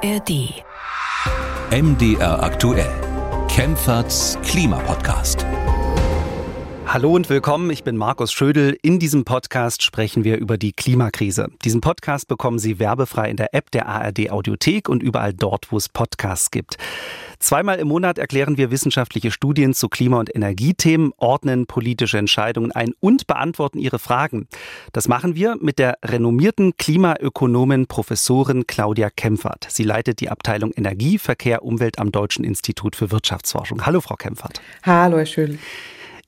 ARD. MDR aktuell. Kempferts Klimapodcast. Hallo und willkommen, ich bin Markus Schödel. In diesem Podcast sprechen wir über die Klimakrise. Diesen Podcast bekommen Sie werbefrei in der App der ARD Audiothek und überall dort, wo es Podcasts gibt. Zweimal im Monat erklären wir wissenschaftliche Studien zu Klima- und Energiethemen, ordnen politische Entscheidungen ein und beantworten Ihre Fragen. Das machen wir mit der renommierten Klimaökonomin Professorin Claudia Kempfert. Sie leitet die Abteilung Energie, Verkehr, Umwelt am Deutschen Institut für Wirtschaftsforschung. Hallo, Frau Kempfert. Hallo, Herr Schön.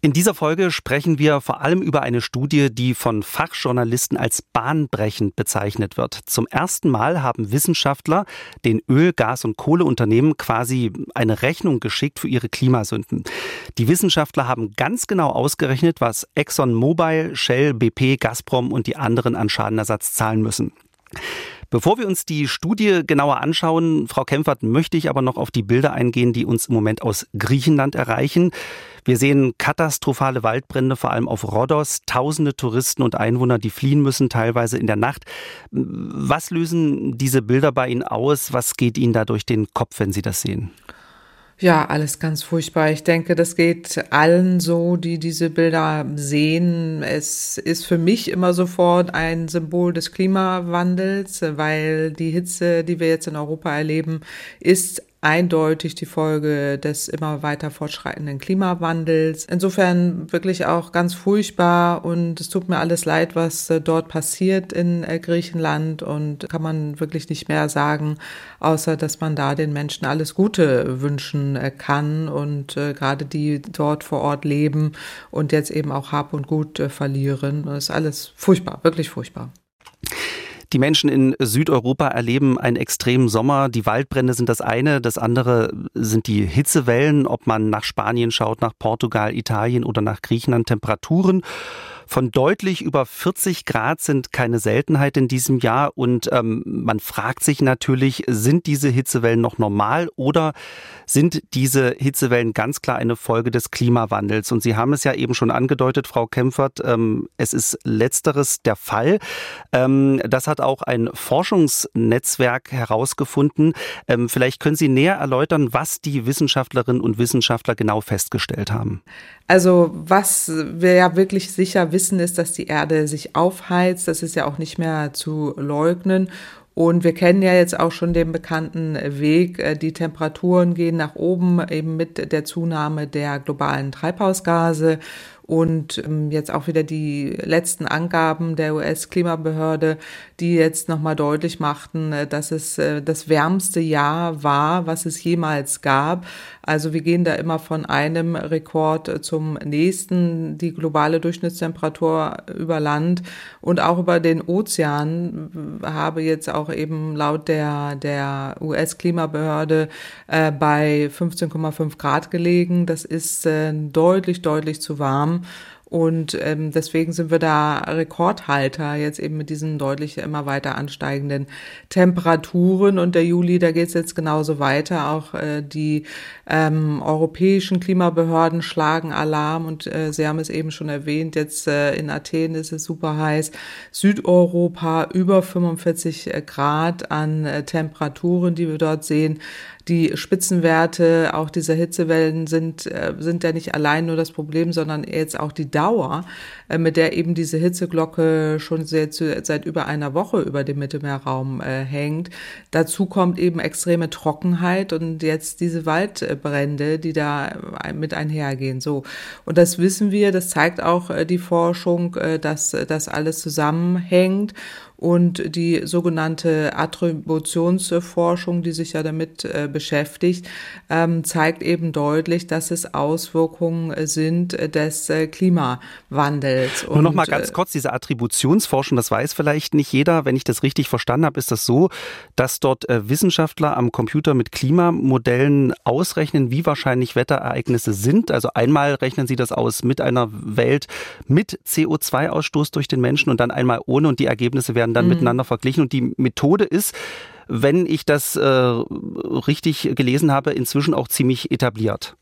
In dieser Folge sprechen wir vor allem über eine Studie, die von Fachjournalisten als bahnbrechend bezeichnet wird. Zum ersten Mal haben Wissenschaftler den Öl-, Gas- und Kohleunternehmen quasi eine Rechnung geschickt für ihre Klimasünden. Die Wissenschaftler haben ganz genau ausgerechnet, was ExxonMobil, Shell, BP, Gazprom und die anderen an Schadenersatz zahlen müssen. Bevor wir uns die Studie genauer anschauen, Frau Kempfert, möchte ich aber noch auf die Bilder eingehen, die uns im Moment aus Griechenland erreichen. Wir sehen katastrophale Waldbrände, vor allem auf Rhodos, tausende Touristen und Einwohner, die fliehen müssen, teilweise in der Nacht. Was lösen diese Bilder bei Ihnen aus? Was geht Ihnen da durch den Kopf, wenn Sie das sehen? Ja, alles ganz furchtbar. Ich denke, das geht allen so, die diese Bilder sehen. Es ist für mich immer sofort ein Symbol des Klimawandels, weil die Hitze, die wir jetzt in Europa erleben, ist eindeutig die Folge des immer weiter fortschreitenden Klimawandels. Insofern wirklich auch ganz furchtbar und es tut mir alles leid, was äh, dort passiert in äh, Griechenland und kann man wirklich nicht mehr sagen, außer dass man da den Menschen alles Gute wünschen äh, kann und gerade die dort vor Ort leben und jetzt eben auch Hab und Gut verlieren. Das ist alles furchtbar, wirklich furchtbar. Die Menschen in Südeuropa erleben einen extremen Sommer. Die Waldbrände sind das eine. Das andere sind die Hitzewellen, ob man nach Spanien schaut, nach Portugal, Italien oder nach Griechenland. Temperaturen von deutlich über 40 Grad sind keine Seltenheit in diesem Jahr und ähm, man fragt sich natürlich, sind diese Hitzewellen noch normal oder sind diese Hitzewellen ganz klar eine Folge des Klimawandels? Und Sie haben es ja eben schon angedeutet, Frau Kempfert, ähm, es ist letzteres der Fall. Ähm, das hat auch ein Forschungsnetzwerk herausgefunden. Ähm, vielleicht können Sie näher erläutern, was die Wissenschaftlerinnen und Wissenschaftler genau festgestellt haben. Also was wir ja wirklich sicher wissen, ist, dass die Erde sich aufheizt. Das ist ja auch nicht mehr zu leugnen. Und wir kennen ja jetzt auch schon den bekannten Weg. Die Temperaturen gehen nach oben eben mit der Zunahme der globalen Treibhausgase. Und ähm, jetzt auch wieder die letzten Angaben der US-Klimabehörde, die jetzt nochmal deutlich machten, äh, dass es äh, das wärmste Jahr war, was es jemals gab. Also wir gehen da immer von einem Rekord zum nächsten. Die globale Durchschnittstemperatur über Land und auch über den Ozean habe jetzt auch eben laut der, der US-Klimabehörde äh, bei 15,5 Grad gelegen. Das ist äh, deutlich, deutlich zu warm. Und ähm, deswegen sind wir da Rekordhalter jetzt eben mit diesen deutlich immer weiter ansteigenden Temperaturen. Und der Juli, da geht es jetzt genauso weiter. Auch äh, die ähm, europäischen Klimabehörden schlagen Alarm. Und äh, Sie haben es eben schon erwähnt, jetzt äh, in Athen ist es super heiß. Südeuropa über 45 Grad an äh, Temperaturen, die wir dort sehen die Spitzenwerte auch dieser Hitzewellen sind, äh, sind ja nicht allein nur das Problem, sondern jetzt auch die Dauer, äh, mit der eben diese Hitzeglocke schon sehr, seit über einer Woche über dem Mittelmeerraum äh, hängt. Dazu kommt eben extreme Trockenheit und jetzt diese Waldbrände, die da mit einhergehen. So. Und das wissen wir, das zeigt auch die Forschung, dass das alles zusammenhängt. Und die sogenannte Attributionsforschung, die sich ja damit äh, beschäftigt, ähm, zeigt eben deutlich, dass es Auswirkungen sind des äh, Klimawandels. Nur noch mal ganz äh, kurz, diese Attributionsforschung, das weiß vielleicht nicht jeder. Wenn ich das richtig verstanden habe, ist das so, dass dort äh, Wissenschaftler am Computer mit Klimamodellen ausrechnen, wie wahrscheinlich Wetterereignisse sind. Also einmal rechnen sie das aus mit einer Welt mit CO2-Ausstoß durch den Menschen und dann einmal ohne und die Ergebnisse werden werden dann mhm. miteinander verglichen. Und die Methode ist, wenn ich das äh, richtig gelesen habe, inzwischen auch ziemlich etabliert.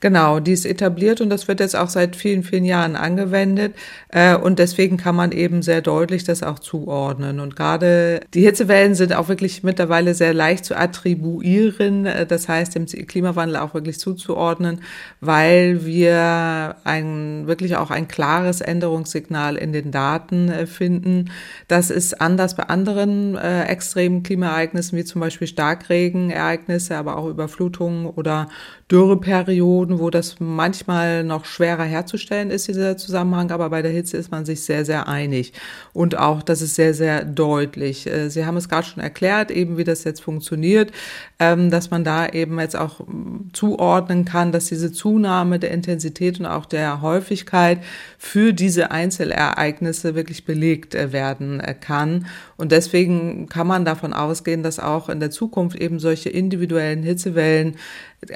Genau, die ist etabliert und das wird jetzt auch seit vielen, vielen Jahren angewendet. Äh, und deswegen kann man eben sehr deutlich das auch zuordnen. Und gerade die Hitzewellen sind auch wirklich mittlerweile sehr leicht zu attribuieren. Äh, das heißt, dem Klimawandel auch wirklich zuzuordnen, weil wir ein, wirklich auch ein klares Änderungssignal in den Daten äh, finden. Das ist anders bei anderen extremen Klimaereignissen, wie zum Beispiel Starkregenereignisse, aber auch Überflutungen oder Dürreperioden, wo das manchmal noch schwerer herzustellen ist, dieser Zusammenhang, aber bei der Hitze ist man sich sehr, sehr einig. Und auch, das ist sehr, sehr deutlich. Äh, Sie haben es gerade schon erklärt, eben wie das jetzt funktioniert, ähm, dass man da eben jetzt auch mm, zuordnen kann, dass diese Zunahme der Intensität und auch der Häufigkeit für diese Einzelereignisse wirklich belegt äh, werden äh, kann. Und deswegen kann man davon ausgehen, dass auch in der Zukunft eben solche individuellen Hitzewellen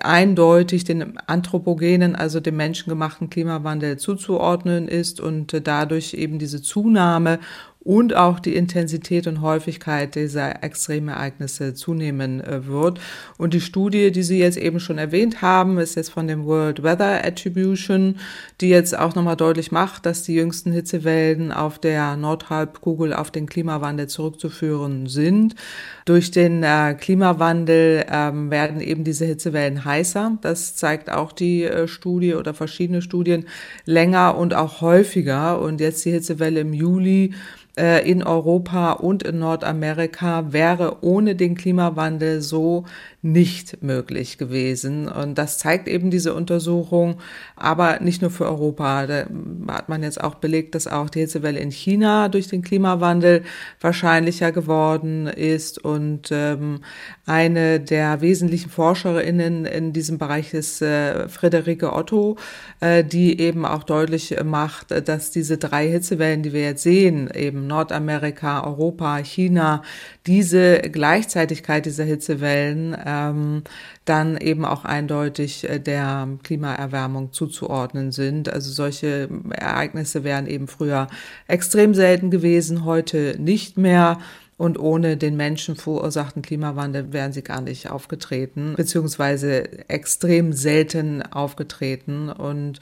eindeutig den anthropogenen, also dem menschengemachten Klimawandel zuzuordnen ist und dadurch eben diese Zunahme und auch die Intensität und Häufigkeit dieser Extremereignisse zunehmen äh, wird. Und die Studie, die Sie jetzt eben schon erwähnt haben, ist jetzt von dem World Weather Attribution, die jetzt auch nochmal deutlich macht, dass die jüngsten Hitzewellen auf der Nordhalbkugel auf den Klimawandel zurückzuführen sind. Durch den äh, Klimawandel ähm, werden eben diese Hitzewellen heißer. Das zeigt auch die äh, Studie oder verschiedene Studien länger und auch häufiger. Und jetzt die Hitzewelle im Juli in Europa und in Nordamerika wäre ohne den Klimawandel so nicht möglich gewesen. Und das zeigt eben diese Untersuchung, aber nicht nur für Europa. Da hat man jetzt auch belegt, dass auch die Hitzewelle in China durch den Klimawandel wahrscheinlicher geworden ist. Und ähm, eine der wesentlichen Forscherinnen in diesem Bereich ist äh, Friederike Otto, äh, die eben auch deutlich macht, dass diese drei Hitzewellen, die wir jetzt sehen, eben Nordamerika, Europa, China, diese Gleichzeitigkeit dieser Hitzewellen ähm, dann eben auch eindeutig äh, der Klimaerwärmung zuzuordnen sind. Also solche Ereignisse wären eben früher extrem selten gewesen, heute nicht mehr. Und ohne den Menschen verursachten Klimawandel wären sie gar nicht aufgetreten, beziehungsweise extrem selten aufgetreten. Und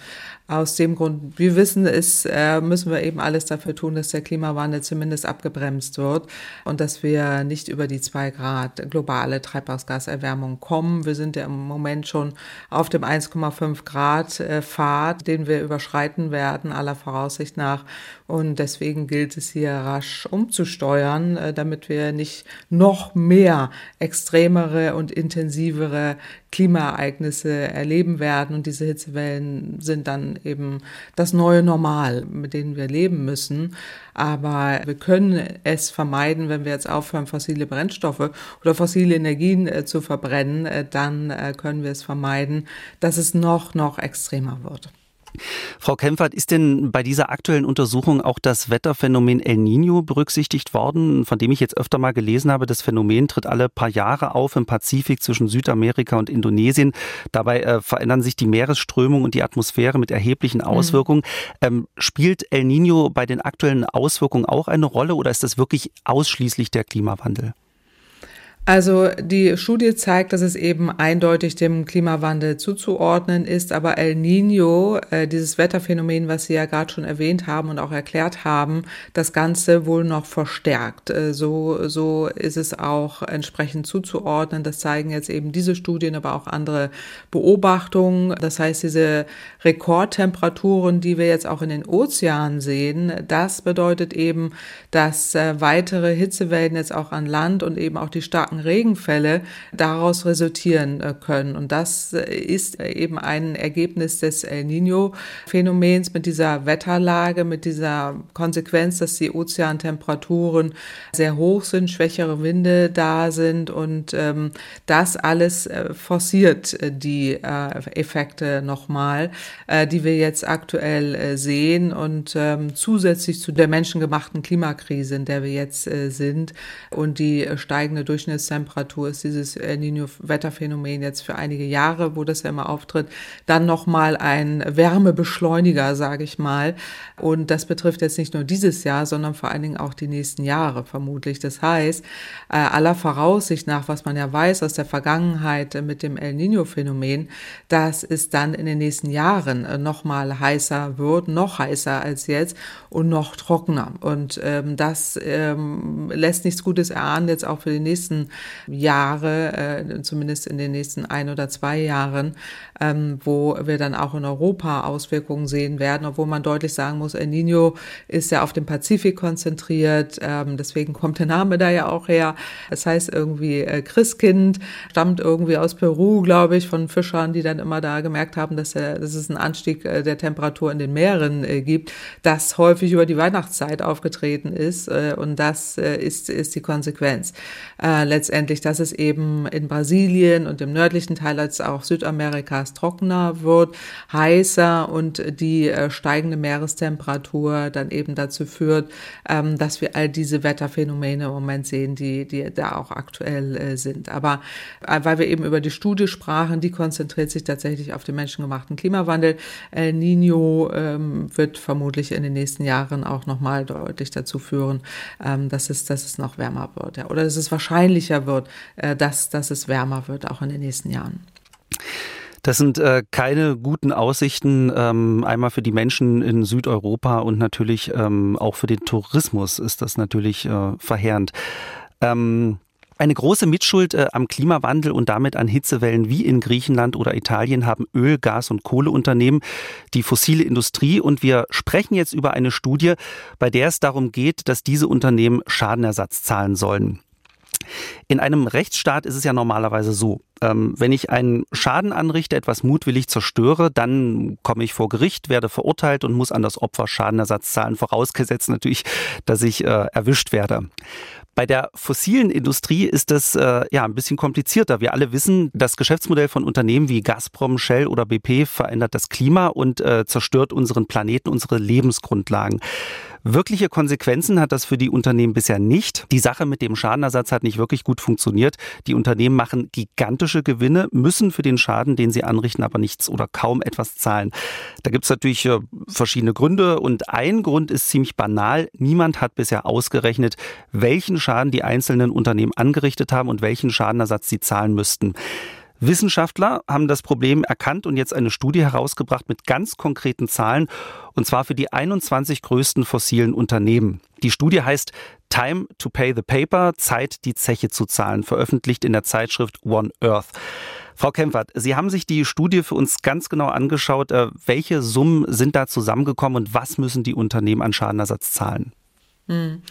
aus dem Grund, wir wissen es, äh, müssen wir eben alles dafür tun, dass der Klimawandel zumindest abgebremst wird und dass wir nicht über die zwei Grad globale Treibhausgaserwärmung kommen. Wir sind ja im Moment schon auf dem 1,5 Grad äh, Pfad, den wir überschreiten werden, aller Voraussicht nach. Und deswegen gilt es hier rasch umzusteuern, äh, damit wir nicht noch mehr extremere und intensivere Klimaereignisse erleben werden. Und diese Hitzewellen sind dann eben das neue Normal, mit denen wir leben müssen. Aber wir können es vermeiden, wenn wir jetzt aufhören, fossile Brennstoffe oder fossile Energien äh, zu verbrennen, äh, dann können wir es vermeiden, dass es noch, noch extremer wird. Frau Kempfert, ist denn bei dieser aktuellen Untersuchung auch das Wetterphänomen El Nino berücksichtigt worden, von dem ich jetzt öfter mal gelesen habe? Das Phänomen tritt alle paar Jahre auf im Pazifik zwischen Südamerika und Indonesien. Dabei äh, verändern sich die Meeresströmung und die Atmosphäre mit erheblichen mhm. Auswirkungen. Mhm. Ähm, spielt El Nino bei den aktuellen Auswirkungen auch eine Rolle oder ist das wirklich ausschließlich der Klimawandel? Also die Studie zeigt, dass es eben eindeutig dem Klimawandel zuzuordnen ist, aber El Nino, äh, dieses Wetterphänomen, was Sie ja gerade schon erwähnt haben und auch erklärt haben, das Ganze wohl noch verstärkt. Äh, so, so ist es auch entsprechend zuzuordnen. Das zeigen jetzt eben diese Studien, aber auch andere Beobachtungen. Das heißt, diese Rekordtemperaturen, die wir jetzt auch in den Ozeanen sehen, das bedeutet eben, dass äh, weitere Hitzewellen jetzt auch an Land und eben auch die starken starken Regenfälle daraus resultieren äh, können. Und das äh, ist eben ein Ergebnis des El Nino-Phänomens mit dieser Wetterlage, mit dieser Konsequenz, dass die Ozeantemperaturen sehr hoch sind, schwächere Winde da sind und ähm, das alles äh, forciert äh, die äh, Effekte nochmal, äh, die wir jetzt aktuell äh, sehen und ähm, zusätzlich zu der menschengemachten Klimakrise, in der wir jetzt äh, sind und die steigende Durchschnitts Mindesttemperatur ist dieses El Nino-Wetterphänomen jetzt für einige Jahre, wo das ja immer auftritt, dann nochmal ein Wärmebeschleuniger, sage ich mal. Und das betrifft jetzt nicht nur dieses Jahr, sondern vor allen Dingen auch die nächsten Jahre vermutlich. Das heißt, äh, aller Voraussicht nach, was man ja weiß aus der Vergangenheit mit dem El Nino-Phänomen, dass es dann in den nächsten Jahren äh, nochmal heißer wird, noch heißer als jetzt und noch trockener. Und ähm, das ähm, lässt nichts Gutes erahnen, jetzt auch für die nächsten Jahre, äh, zumindest in den nächsten ein oder zwei Jahren, ähm, wo wir dann auch in Europa Auswirkungen sehen werden, obwohl man deutlich sagen muss, El Nino ist ja auf den Pazifik konzentriert, ähm, deswegen kommt der Name da ja auch her. Das heißt irgendwie äh, Christkind, stammt irgendwie aus Peru, glaube ich, von Fischern, die dann immer da gemerkt haben, dass, der, dass es einen Anstieg äh, der Temperatur in den Meeren äh, gibt, das häufig über die Weihnachtszeit aufgetreten ist äh, und das äh, ist, ist die Konsequenz. Äh, letztendlich, dass es eben in Brasilien und im nördlichen Teil als auch Südamerikas trockener wird, heißer und die äh, steigende Meerestemperatur dann eben dazu führt, ähm, dass wir all diese Wetterphänomene im Moment sehen, die, die da auch aktuell äh, sind. Aber äh, weil wir eben über die Studie sprachen, die konzentriert sich tatsächlich auf den menschengemachten Klimawandel. El Nino ähm, wird vermutlich in den nächsten Jahren auch nochmal deutlich dazu führen, ähm, dass, es, dass es noch wärmer wird. Ja. Oder es wahrscheinlicher wird, äh, dass, dass es wärmer wird, auch in den nächsten Jahren. Das sind äh, keine guten Aussichten, ähm, einmal für die Menschen in Südeuropa und natürlich ähm, auch für den Tourismus ist das natürlich äh, verheerend. Ähm, eine große Mitschuld äh, am Klimawandel und damit an Hitzewellen wie in Griechenland oder Italien haben Öl-, Gas- und Kohleunternehmen, die fossile Industrie. Und wir sprechen jetzt über eine Studie, bei der es darum geht, dass diese Unternehmen Schadenersatz zahlen sollen. In einem Rechtsstaat ist es ja normalerweise so, ähm, wenn ich einen Schaden anrichte, etwas mutwillig zerstöre, dann komme ich vor Gericht, werde verurteilt und muss an das Opfer Schadenersatz zahlen, vorausgesetzt natürlich, dass ich äh, erwischt werde. Bei der fossilen Industrie ist das äh, ja ein bisschen komplizierter. Wir alle wissen, das Geschäftsmodell von Unternehmen wie Gazprom, Shell oder BP verändert das Klima und äh, zerstört unseren Planeten, unsere Lebensgrundlagen. Wirkliche Konsequenzen hat das für die Unternehmen bisher nicht. Die Sache mit dem Schadenersatz hat nicht wirklich gut funktioniert. Die Unternehmen machen gigantische Gewinne, müssen für den Schaden, den sie anrichten, aber nichts oder kaum etwas zahlen. Da gibt es natürlich äh, verschiedene Gründe und ein Grund ist ziemlich banal. Niemand hat bisher ausgerechnet, welchen Schaden die einzelnen Unternehmen angerichtet haben und welchen Schadenersatz sie zahlen müssten. Wissenschaftler haben das Problem erkannt und jetzt eine Studie herausgebracht mit ganz konkreten Zahlen, und zwar für die 21 größten fossilen Unternehmen. Die Studie heißt Time to Pay the Paper, Zeit, die Zeche zu zahlen, veröffentlicht in der Zeitschrift One Earth. Frau Kempfert, Sie haben sich die Studie für uns ganz genau angeschaut. Äh, welche Summen sind da zusammengekommen und was müssen die Unternehmen an Schadenersatz zahlen? Hm.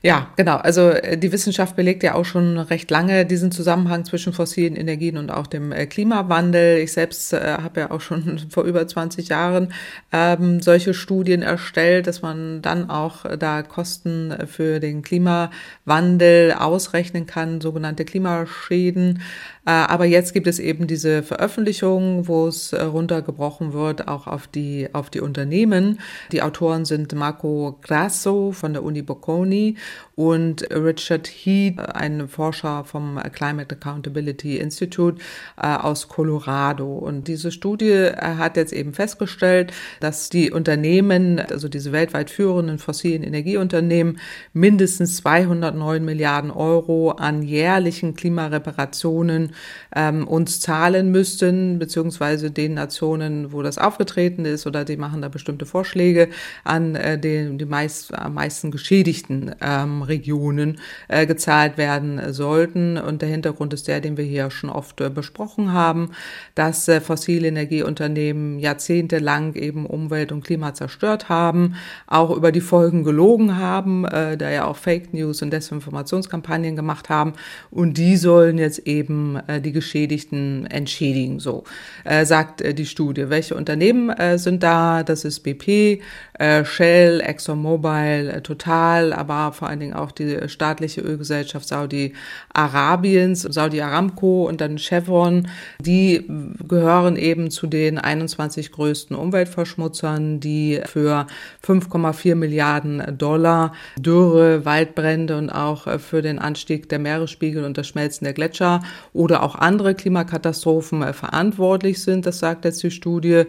Ja, genau. Also äh, die Wissenschaft belegt ja auch schon recht lange diesen Zusammenhang zwischen fossilen Energien und auch dem äh, Klimawandel. Ich selbst äh, habe ja auch schon vor über 20 Jahren ähm, solche Studien erstellt, dass man dann auch da Kosten für den Klimawandel ausrechnen kann, sogenannte Klimaschäden. Äh, aber jetzt gibt es eben diese Veröffentlichung, wo es äh, runtergebrochen wird, auch auf die, auf die Unternehmen. Die Autoren sind Marco Grasso von der Uni Bocconi und Richard Heath, ein Forscher vom Climate Accountability Institute äh, aus Colorado. Und diese Studie äh, hat jetzt eben festgestellt, dass die Unternehmen, also diese weltweit führenden fossilen Energieunternehmen, mindestens 209 Milliarden Euro an jährlichen Klimareparationen ähm, uns zahlen müssten, beziehungsweise den Nationen, wo das aufgetreten ist, oder die machen da bestimmte Vorschläge an äh, den die meist, am meisten Geschädigten. Äh, ähm, Regionen äh, gezahlt werden sollten. Und der Hintergrund ist der, den wir hier schon oft äh, besprochen haben, dass äh, fossile Energieunternehmen jahrzehntelang eben Umwelt und Klima zerstört haben, auch über die Folgen gelogen haben, äh, da ja auch Fake News und Desinformationskampagnen gemacht haben. Und die sollen jetzt eben äh, die Geschädigten entschädigen. So äh, sagt äh, die Studie. Welche Unternehmen äh, sind da? Das ist BP, äh, Shell, ExxonMobil, äh, Total, aber vor allen Dingen auch die staatliche Ölgesellschaft Saudi-Arabiens, Saudi Aramco und dann Chevron. Die gehören eben zu den 21 größten Umweltverschmutzern, die für 5,4 Milliarden Dollar Dürre, Waldbrände und auch äh, für den Anstieg der Meeresspiegel und das Schmelzen der Gletscher oder auch andere Klimakatastrophen äh, verantwortlich sind. Das sagt jetzt die Studie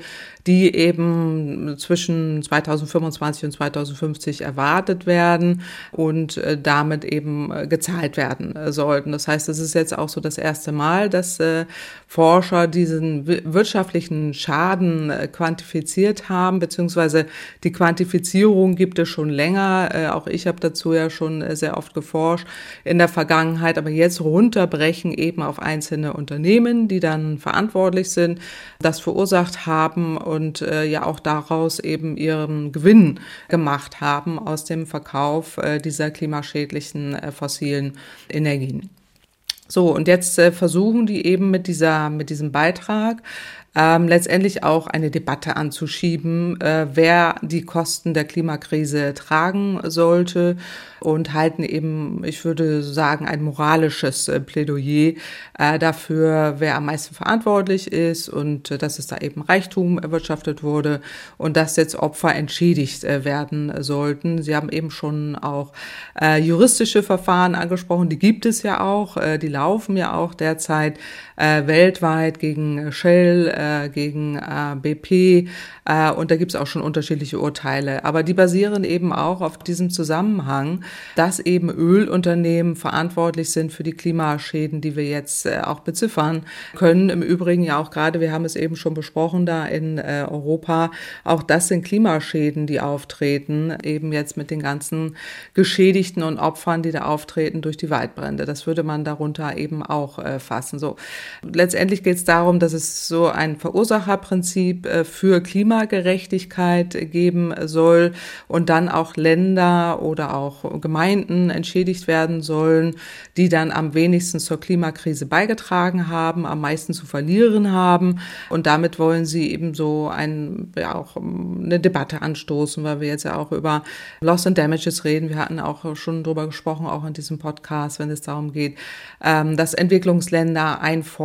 die eben zwischen 2025 und 2050 erwartet werden und äh, damit eben äh, gezahlt werden äh, sollten. Das heißt, es ist jetzt auch so das erste Mal, dass Forscher diesen wirtschaftlichen Schaden quantifiziert haben, beziehungsweise die Quantifizierung gibt es schon länger. Auch ich habe dazu ja schon sehr oft geforscht in der Vergangenheit, aber jetzt runterbrechen eben auf einzelne Unternehmen, die dann verantwortlich sind, das verursacht haben und ja auch daraus eben ihren Gewinn gemacht haben aus dem Verkauf dieser klimaschädlichen äh, fossilen Energien. So, und jetzt äh, versuchen die eben mit dieser, mit diesem Beitrag ähm, letztendlich auch eine Debatte anzuschieben, äh, wer die Kosten der Klimakrise tragen sollte und halten eben, ich würde sagen, ein moralisches äh, Plädoyer äh, dafür, wer am meisten verantwortlich ist und äh, dass es da eben Reichtum erwirtschaftet wurde und dass jetzt Opfer entschädigt äh, werden sollten. Sie haben eben schon auch äh, juristische Verfahren angesprochen, die gibt es ja auch, die laufen ja auch derzeit weltweit gegen Shell, äh, gegen äh, BP äh, und da gibt es auch schon unterschiedliche Urteile. Aber die basieren eben auch auf diesem Zusammenhang, dass eben Ölunternehmen verantwortlich sind für die Klimaschäden, die wir jetzt äh, auch beziffern können. Im Übrigen ja auch gerade, wir haben es eben schon besprochen, da in äh, Europa, auch das sind Klimaschäden, die auftreten, eben jetzt mit den ganzen Geschädigten und Opfern, die da auftreten durch die Waldbrände. Das würde man darunter eben auch äh, fassen. So letztendlich geht es darum, dass es so ein Verursacherprinzip äh, für Klimagerechtigkeit geben soll und dann auch Länder oder auch Gemeinden entschädigt werden sollen, die dann am wenigsten zur Klimakrise beigetragen haben, am meisten zu verlieren haben. Und damit wollen sie eben so ein, ja, auch eine Debatte anstoßen, weil wir jetzt ja auch über Loss and Damages reden. Wir hatten auch schon drüber gesprochen, auch in diesem Podcast, wenn es darum geht, ähm, dass Entwicklungsländer einfordern,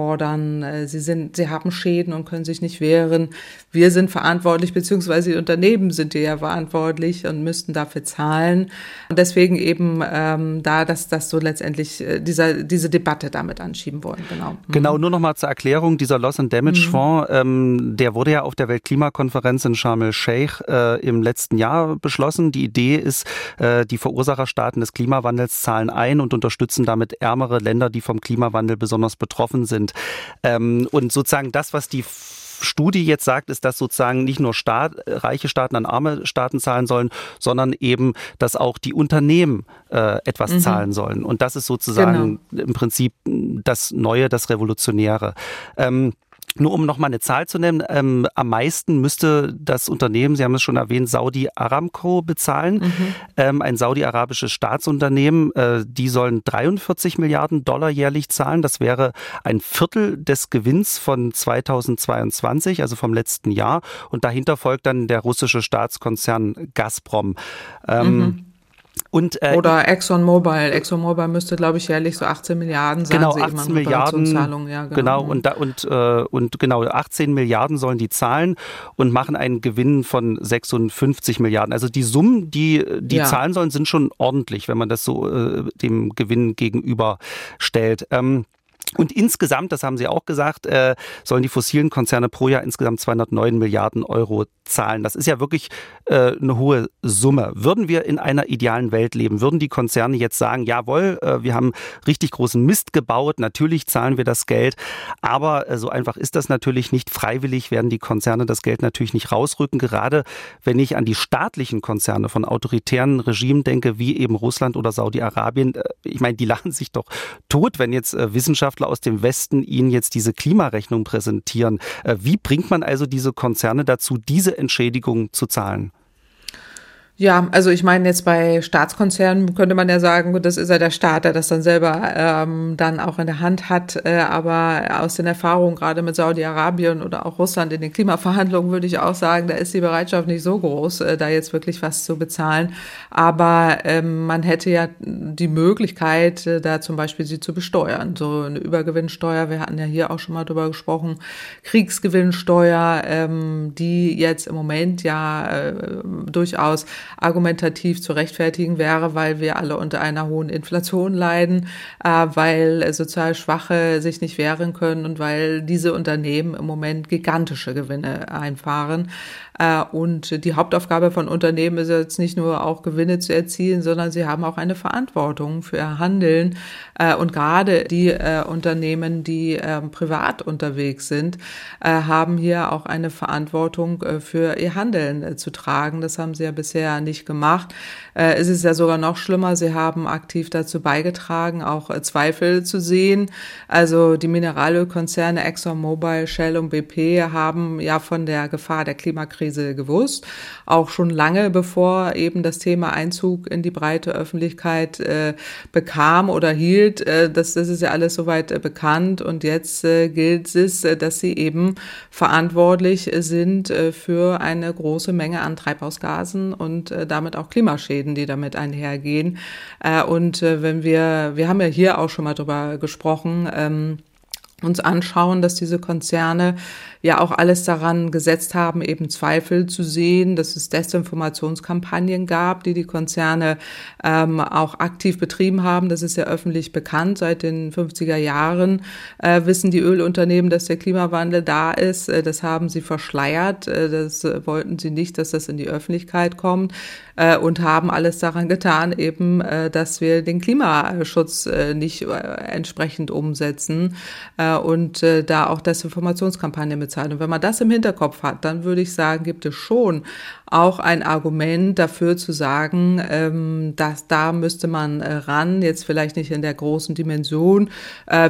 äh, sie sind, sie haben Schäden und können sich nicht wehren. Wir sind verantwortlich, beziehungsweise die Unternehmen sind ja verantwortlich und müssten dafür zahlen. Und deswegen eben ähm, da, dass das so letztendlich äh, dieser, diese Debatte damit anschieben wollen. Genau. Mhm. Genau, nur noch mal zur Erklärung, dieser Loss and Damage mhm. Fonds, ähm, der wurde ja auf der Weltklimakonferenz in Sharm el-Sheikh äh, im letzten Jahr beschlossen. Die Idee ist, äh, die Verursacherstaaten des Klimawandels zahlen ein und unterstützen damit ärmere Länder, die vom Klimawandel besonders betroffen sind. Ähm, und sozusagen das, was die Studie jetzt sagt, ist, dass sozusagen nicht nur Staat, reiche Staaten an arme Staaten zahlen sollen, sondern eben, dass auch die Unternehmen äh, etwas mhm. zahlen sollen. Und das ist sozusagen genau. im Prinzip das Neue, das Revolutionäre. Ähm, nur um noch mal eine Zahl zu nennen, ähm, am meisten müsste das Unternehmen, Sie haben es schon erwähnt, Saudi Aramco bezahlen. Mhm. Ähm, ein saudi-arabisches Staatsunternehmen. Äh, die sollen 43 Milliarden Dollar jährlich zahlen. Das wäre ein Viertel des Gewinns von 2022, also vom letzten Jahr. Und dahinter folgt dann der russische Staatskonzern Gazprom. Ähm, mhm. Und, äh, Oder ExxonMobil. ExxonMobil müsste, glaube ich, jährlich so 18 Milliarden sein. Genau, 18 Milliarden. Ja, genau. genau. und, da, und, äh, und genau 18 Milliarden sollen die zahlen und machen einen Gewinn von 56 Milliarden. Also die Summen, die die ja. zahlen sollen, sind schon ordentlich, wenn man das so äh, dem Gewinn gegenüberstellt. Ähm, und insgesamt, das haben Sie auch gesagt, äh, sollen die fossilen Konzerne pro Jahr insgesamt 209 Milliarden Euro zahlen. Das ist ja wirklich äh, eine hohe Summe. Würden wir in einer idealen Welt leben, würden die Konzerne jetzt sagen, jawohl, äh, wir haben richtig großen Mist gebaut, natürlich zahlen wir das Geld, aber äh, so einfach ist das natürlich nicht. Freiwillig werden die Konzerne das Geld natürlich nicht rausrücken, gerade wenn ich an die staatlichen Konzerne von autoritären Regimen denke, wie eben Russland oder Saudi-Arabien. Äh, ich meine, die lachen sich doch tot, wenn jetzt äh, Wissenschaftler aus dem Westen ihnen jetzt diese Klimarechnung präsentieren. Äh, wie bringt man also diese Konzerne dazu, diese Entschädigung zu zahlen? Ja, also ich meine jetzt bei Staatskonzernen könnte man ja sagen, das ist ja der Staat, der das dann selber ähm, dann auch in der Hand hat. Äh, aber aus den Erfahrungen gerade mit Saudi-Arabien oder auch Russland in den Klimaverhandlungen würde ich auch sagen, da ist die Bereitschaft nicht so groß, äh, da jetzt wirklich was zu bezahlen. Aber ähm, man hätte ja die Möglichkeit, äh, da zum Beispiel sie zu besteuern. So eine Übergewinnsteuer, wir hatten ja hier auch schon mal drüber gesprochen, Kriegsgewinnsteuer, ähm, die jetzt im Moment ja äh, durchaus argumentativ zu rechtfertigen wäre, weil wir alle unter einer hohen Inflation leiden, äh, weil sozial Schwache sich nicht wehren können und weil diese Unternehmen im Moment gigantische Gewinne einfahren. Äh, und die Hauptaufgabe von Unternehmen ist jetzt nicht nur auch Gewinne zu erzielen, sondern sie haben auch eine Verantwortung für ihr Handeln. Äh, und gerade die äh, Unternehmen, die ähm, privat unterwegs sind, haben hier auch eine Verantwortung für ihr Handeln zu tragen. Das haben sie ja bisher nicht gemacht. Es ist ja sogar noch schlimmer. Sie haben aktiv dazu beigetragen, auch Zweifel zu sehen. Also die Mineralölkonzerne ExxonMobil, Shell und BP haben ja von der Gefahr der Klimakrise gewusst, auch schon lange bevor eben das Thema Einzug in die breite Öffentlichkeit äh, bekam oder hielt. Äh, das, das ist ja alles soweit äh, bekannt und jetzt äh, gilt es, äh, dass sie eben verantwortlich sind äh, für eine große Menge an Treibhausgasen und äh, damit auch Klimaschäden, die damit einhergehen. Äh, und äh, wenn wir, wir haben ja hier auch schon mal drüber gesprochen, ähm, uns anschauen, dass diese Konzerne ja auch alles daran gesetzt haben, eben Zweifel zu sehen, dass es Desinformationskampagnen gab, die die Konzerne ähm, auch aktiv betrieben haben. Das ist ja öffentlich bekannt. Seit den 50er Jahren äh, wissen die Ölunternehmen, dass der Klimawandel da ist. Äh, das haben sie verschleiert. Äh, das wollten sie nicht, dass das in die Öffentlichkeit kommt äh, und haben alles daran getan, eben, äh, dass wir den Klimaschutz äh, nicht äh, entsprechend umsetzen äh, und äh, da auch Desinformationskampagnen mit bezahlt. Und wenn man das im Hinterkopf hat, dann würde ich sagen, gibt es schon auch ein Argument dafür zu sagen, ähm, dass da müsste man ran, jetzt vielleicht nicht in der großen Dimension,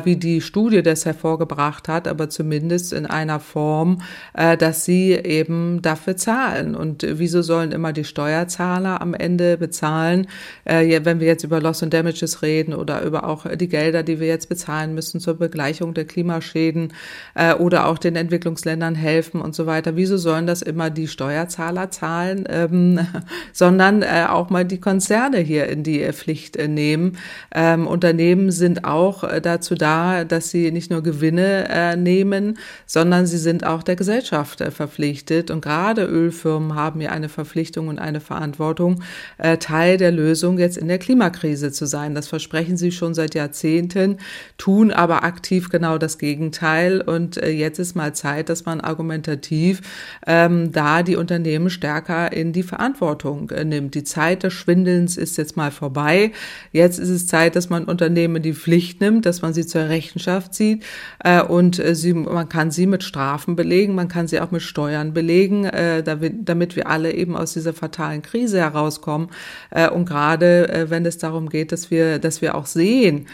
wie die Studie das hervorgebracht hat, aber zumindest in einer Form, dass sie eben dafür zahlen. Und wieso sollen immer die Steuerzahler am Ende bezahlen, äh, wenn wir jetzt über Loss and Damages reden oder über auch die Gelder, die wir jetzt bezahlen müssen zur Begleichung der Klimaschäden äh, oder auch den Entwicklungsländern helfen und so weiter. Wieso sollen das immer die Steuerzahler zahlen? Ähm, sondern äh, auch mal die Konzerne hier in die Pflicht äh, nehmen. Ähm, Unternehmen sind auch äh, dazu da, dass sie nicht nur Gewinne äh, nehmen, sondern sie sind auch der Gesellschaft äh, verpflichtet. Und gerade Ölfirmen haben ja eine Verpflichtung und eine Verantwortung, äh, Teil der Lösung jetzt in der Klimakrise zu sein. Das versprechen sie schon seit Jahrzehnten, tun aber aktiv genau das Gegenteil. Und äh, jetzt ist mal Zeit, dass man argumentativ ähm, da die Unternehmen stärker in die Verantwortung äh, nimmt. Die Zeit des Schwindelns ist jetzt mal vorbei. Jetzt ist es Zeit, dass man Unternehmen die Pflicht nimmt, dass man sie zur Rechenschaft zieht äh, und äh, sie, man kann sie mit Strafen belegen, man kann sie auch mit Steuern belegen, damit wir alle eben aus dieser fatalen Krise herauskommen. Und gerade wenn es darum geht, dass wir, dass wir auch sehen,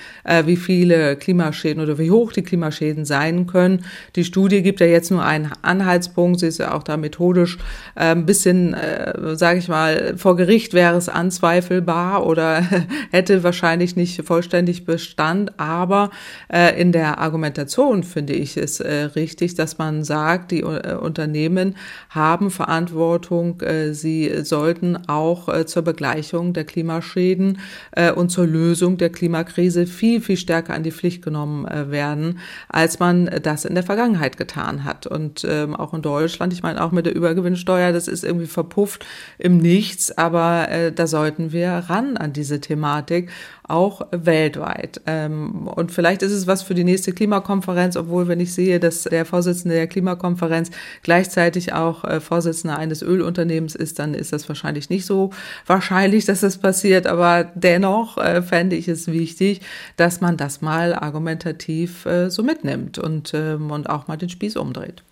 wie viele Klimaschäden oder wie hoch die Klimaschäden sein können. Die Studie gibt ja jetzt nur einen Anhaltspunkt. Sie ist ja auch da methodisch ein bisschen äh, sage ich mal, vor Gericht wäre es anzweifelbar oder hätte wahrscheinlich nicht vollständig Bestand. Aber äh, in der Argumentation finde ich es äh, richtig, dass man sagt, die äh, Unternehmen haben Verantwortung. Äh, sie sollten auch äh, zur Begleichung der Klimaschäden äh, und zur Lösung der Klimakrise viel, viel stärker an die Pflicht genommen äh, werden, als man das in der Vergangenheit getan hat. Und ähm, auch in Deutschland, ich meine auch mit der Übergewinnsteuer, das ist irgendwie verpufft im Nichts, aber äh, da sollten wir ran an diese Thematik, auch weltweit. Ähm, und vielleicht ist es was für die nächste Klimakonferenz, obwohl wenn ich sehe, dass der Vorsitzende der Klimakonferenz gleichzeitig auch äh, Vorsitzender eines Ölunternehmens ist, dann ist das wahrscheinlich nicht so wahrscheinlich, dass das passiert. Aber dennoch äh, fände ich es wichtig, dass man das mal argumentativ äh, so mitnimmt ähm, und auch mal den Spieß umdreht.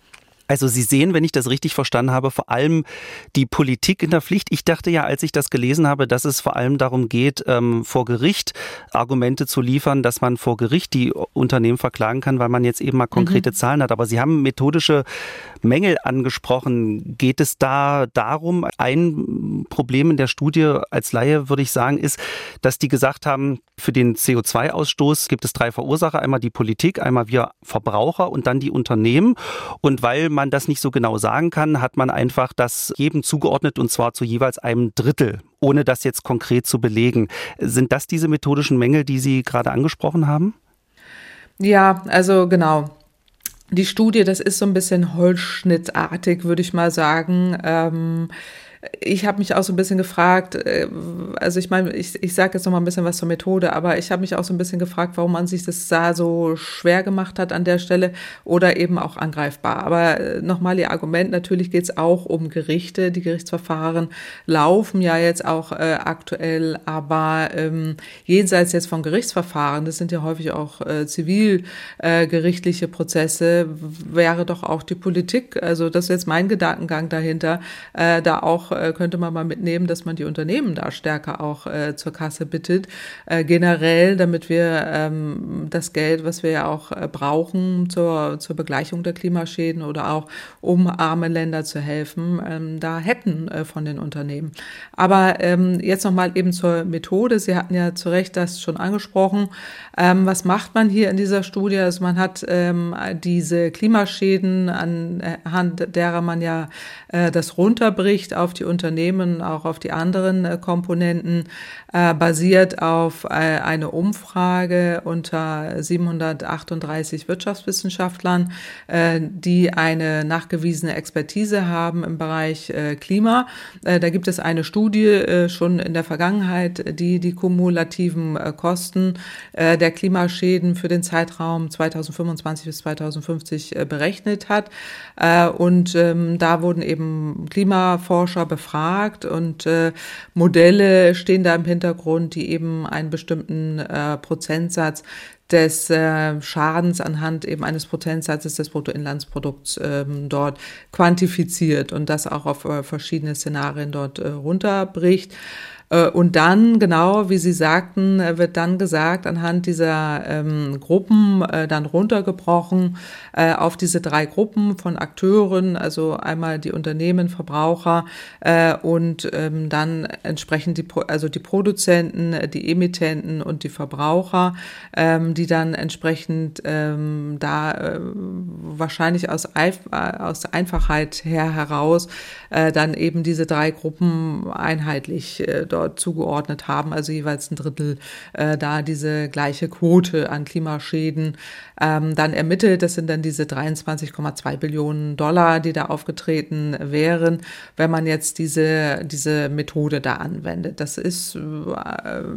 Also Sie sehen, wenn ich das richtig verstanden habe, vor allem die Politik in der Pflicht. Ich dachte ja, als ich das gelesen habe, dass es vor allem darum geht, ähm, vor Gericht Argumente zu liefern, dass man vor Gericht die Unternehmen verklagen kann, weil man jetzt eben mal konkrete mhm. Zahlen hat. Aber Sie haben methodische Mängel angesprochen. Geht es da darum, ein Problem in der Studie als Laie würde ich sagen, ist, dass die gesagt haben, für den CO2-Ausstoß gibt es drei Verursacher. Einmal die Politik, einmal wir Verbraucher und dann die Unternehmen. Und weil man das nicht so genau sagen kann, hat man einfach das jedem zugeordnet und zwar zu jeweils einem Drittel, ohne das jetzt konkret zu belegen. Sind das diese methodischen Mängel, die Sie gerade angesprochen haben? Ja, also genau. Die Studie, das ist so ein bisschen holzschnittartig, würde ich mal sagen. Ähm, ich habe mich auch so ein bisschen gefragt, äh, also ich meine, ich, ich sage jetzt noch mal ein bisschen was zur Methode, aber ich habe mich auch so ein bisschen gefragt, warum man sich das da so schwer gemacht hat an der Stelle oder eben auch angreifbar. Aber äh, nochmal Ihr Argument, natürlich geht es auch um Gerichte. Die Gerichtsverfahren laufen ja jetzt auch äh, aktuell, aber ähm, jenseits jetzt von Gerichtsverfahren, das sind ja häufig auch äh, zivilgerichtliche äh, Prozesse, wäre doch auch die Politik, also das ist jetzt mein Gedankengang dahinter, äh, da auch äh, könnte man mal mitnehmen, dass man die Unternehmen da stärker auch äh, zur Kasse bittet. Äh, generell, damit wir ähm, das Geld, was wir ja auch äh, brauchen zur, zur Begleichung der Klimaschäden oder auch um arme Länder zu helfen, ähm, da hätten äh, von den Unternehmen. Aber ähm, jetzt nochmal eben zur Methode. Sie hatten ja zu Recht das schon angesprochen. Ähm, was macht man hier in dieser Studie? Also man hat ähm, diese Klimaschäden anhand derer man ja äh, das runterbricht auf die Unternehmen, auch auf die anderen äh, Komponenten, äh, basiert auf äh, eine Umfrage unter 738 Wirtschaftswissenschaftlern, die eine nachgewiesene Expertise haben im Bereich Klima. Da gibt es eine Studie schon in der Vergangenheit, die die kumulativen Kosten der Klimaschäden für den Zeitraum 2025 bis 2050 berechnet hat. und ähm, da wurden eben Klimaforscher befragt und Modelle stehen da im Hintergrund Hintergrund, die eben einen bestimmten äh, Prozentsatz des äh, Schadens anhand eben eines Prozentsatzes des Bruttoinlandsprodukts ähm, dort quantifiziert und das auch auf äh, verschiedene Szenarien dort äh, runterbricht. Äh, und dann, genau wie Sie sagten, äh, wird dann gesagt, anhand dieser ähm, Gruppen äh, dann runtergebrochen äh, auf diese drei Gruppen von Akteuren, also einmal die Unternehmen, Verbraucher äh, und ähm, dann entsprechend die, also die Produzenten, die Emittenten und die Verbraucher, ähm, die dann entsprechend ähm, da äh, wahrscheinlich aus, Eif aus Einfachheit her heraus äh, dann eben diese drei Gruppen einheitlich äh, dort zugeordnet haben, also jeweils ein Drittel äh, da diese gleiche Quote an Klimaschäden ähm, dann ermittelt. Das sind dann diese 23,2 Billionen Dollar, die da aufgetreten wären, wenn man jetzt diese, diese Methode da anwendet. Das ist, äh,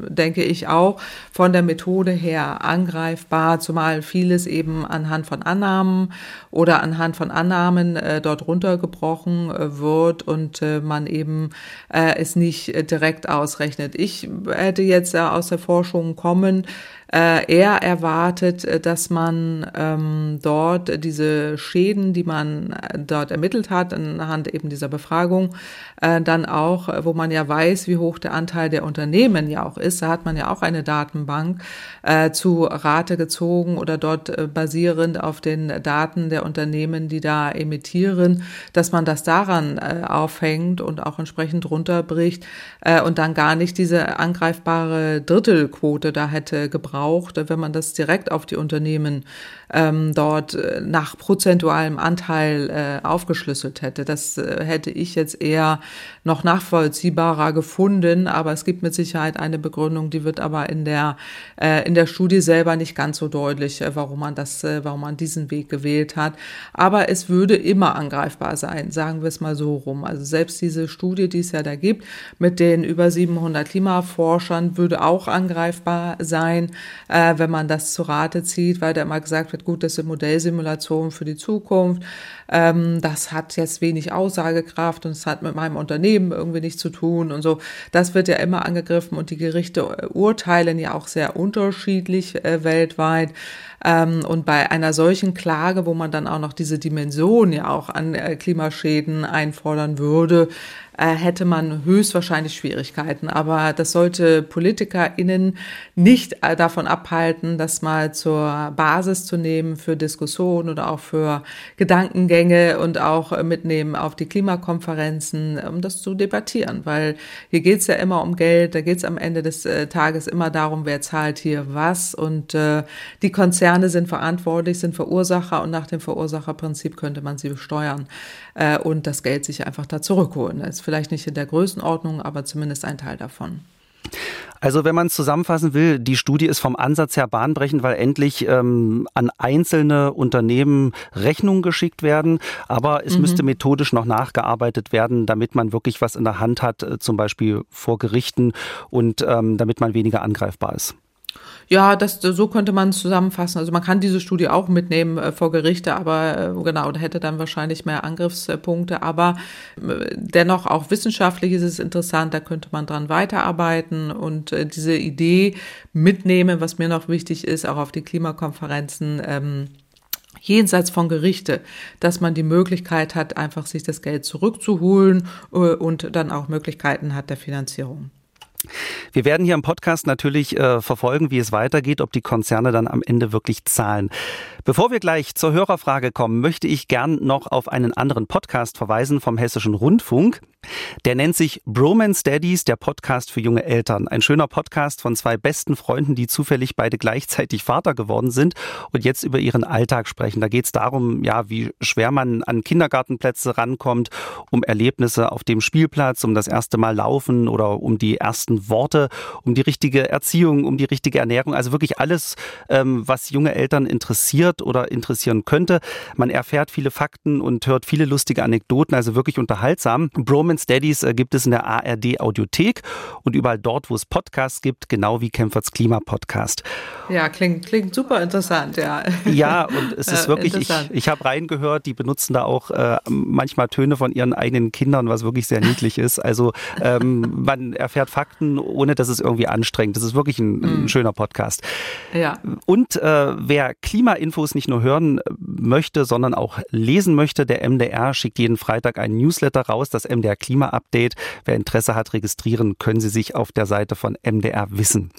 denke ich, auch von der Methode her angreifbar, zumal vieles eben anhand von Annahmen oder anhand von Annahmen äh, dort runtergebrochen äh, wird und äh, man eben äh, es nicht direkt ausrechnet. Ich hätte jetzt ja aus der Forschung kommen, äh, er erwartet, äh, dass man ähm, dort diese Schäden, die man äh, dort ermittelt hat, anhand eben dieser Befragung, äh, dann auch, äh, wo man ja weiß, wie hoch der Anteil der Unternehmen ja auch ist, da hat man ja auch eine Datenbank äh, zu Rate gezogen oder dort äh, basierend auf den Daten der Unternehmen, die da emittieren, dass man das daran äh, aufhängt und auch entsprechend runterbricht äh, und dann gar nicht diese angreifbare Drittelquote da hätte gebraucht braucht, wenn man das direkt auf die Unternehmen ähm, dort äh, nach prozentualem Anteil äh, aufgeschlüsselt hätte. Das äh, hätte ich jetzt eher noch nachvollziehbarer gefunden, aber es gibt mit Sicherheit eine Begründung, die wird aber in der, äh, in der Studie selber nicht ganz so deutlich, äh, warum man das, äh, warum man diesen Weg gewählt hat. Aber es würde immer angreifbar sein, sagen wir es mal so rum. Also selbst diese Studie, die es ja da gibt, mit den über 700 Klimaforschern, würde auch angreifbar sein. Äh, wenn man das zu Rate zieht, weil da immer gesagt wird, gut, das sind Modellsimulationen für die Zukunft. Ähm, das hat jetzt wenig Aussagekraft und es hat mit meinem Unternehmen irgendwie nichts zu tun und so. Das wird ja immer angegriffen und die Gerichte urteilen ja auch sehr unterschiedlich äh, weltweit. Ähm, und bei einer solchen Klage, wo man dann auch noch diese Dimension ja auch an äh, Klimaschäden einfordern würde, äh, hätte man höchstwahrscheinlich Schwierigkeiten. Aber das sollte PolitikerInnen nicht äh, davon abhalten, das mal zur Basis zu nehmen für Diskussionen oder auch für Gedankengänge und auch mitnehmen auf die Klimakonferenzen, um das zu debattieren. Weil hier geht es ja immer um Geld, da geht es am Ende des Tages immer darum, wer zahlt hier was. Und die Konzerne sind verantwortlich, sind Verursacher und nach dem Verursacherprinzip könnte man sie besteuern äh, und das Geld sich einfach da zurückholen. Das ist vielleicht nicht in der Größenordnung, aber zumindest ein Teil davon. Also wenn man es zusammenfassen will, die Studie ist vom Ansatz her bahnbrechend, weil endlich ähm, an einzelne Unternehmen Rechnungen geschickt werden. Aber es mhm. müsste methodisch noch nachgearbeitet werden, damit man wirklich was in der Hand hat, äh, zum Beispiel vor Gerichten und ähm, damit man weniger angreifbar ist. Ja, das, so könnte man es zusammenfassen. Also man kann diese Studie auch mitnehmen äh, vor Gerichte, aber äh, genau, da hätte dann wahrscheinlich mehr Angriffspunkte. Aber äh, dennoch auch wissenschaftlich ist es interessant, da könnte man dran weiterarbeiten und äh, diese Idee mitnehmen, was mir noch wichtig ist, auch auf die Klimakonferenzen. Ähm, jenseits von Gerichte, dass man die Möglichkeit hat, einfach sich das Geld zurückzuholen äh, und dann auch Möglichkeiten hat der Finanzierung. Wir werden hier im Podcast natürlich äh, verfolgen, wie es weitergeht, ob die Konzerne dann am Ende wirklich zahlen. Bevor wir gleich zur Hörerfrage kommen, möchte ich gern noch auf einen anderen Podcast verweisen vom Hessischen Rundfunk. Der nennt sich Bromance Daddies, der Podcast für junge Eltern. Ein schöner Podcast von zwei besten Freunden, die zufällig beide gleichzeitig Vater geworden sind und jetzt über ihren Alltag sprechen. Da geht es darum, ja, wie schwer man an Kindergartenplätze rankommt, um Erlebnisse auf dem Spielplatz, um das erste Mal laufen oder um die ersten Worte, um die richtige Erziehung, um die richtige Ernährung. Also wirklich alles, ähm, was junge Eltern interessiert oder interessieren könnte. Man erfährt viele Fakten und hört viele lustige Anekdoten, also wirklich unterhaltsam. Bromance Daddies äh, gibt es in der ARD Audiothek und überall dort, wo es Podcasts gibt, genau wie Kempferts Klimapodcast. Ja, klingt, klingt super interessant, ja. Ja, und es ist wirklich, ich, ich habe reingehört, die benutzen da auch äh, manchmal Töne von ihren eigenen Kindern, was wirklich sehr niedlich ist. Also ähm, man erfährt Fakten, ohne dass es irgendwie anstrengend. Das ist wirklich ein, ein mm. schöner Podcast. Ja. Und äh, wer Klimainfos nicht nur hören möchte, sondern auch lesen möchte, der MDR schickt jeden Freitag einen Newsletter raus, das MDR Klima-Update. Wer Interesse hat, registrieren können Sie sich auf der Seite von MDR Wissen.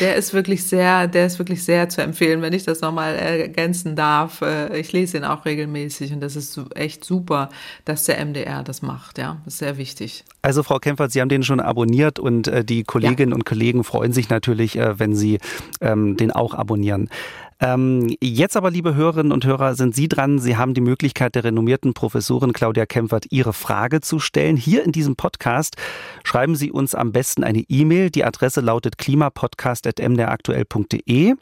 Der ist wirklich sehr, der ist wirklich sehr zu empfehlen, wenn ich das nochmal ergänzen darf. Äh, ich lese ihn auch regelmäßig und das ist echt super, dass der MDR das macht. Ja, das ist sehr wichtig. Also Frau Kempfert, Sie haben den schon abonniert und äh, die Kolleginnen ja. und Kollegen freuen sich natürlich, äh, wenn Sie ähm, den auch abonnieren. Ähm, jetzt aber, liebe Hörerinnen und Hörer, sind Sie dran. Sie haben die Möglichkeit der renommierten Professorin Claudia Kempfert Ihre Frage zu stellen. Hier in diesem Podcast schreiben Sie uns am besten eine E-Mail. Die Adresse lautet klimapodcast.mdraktuell.de.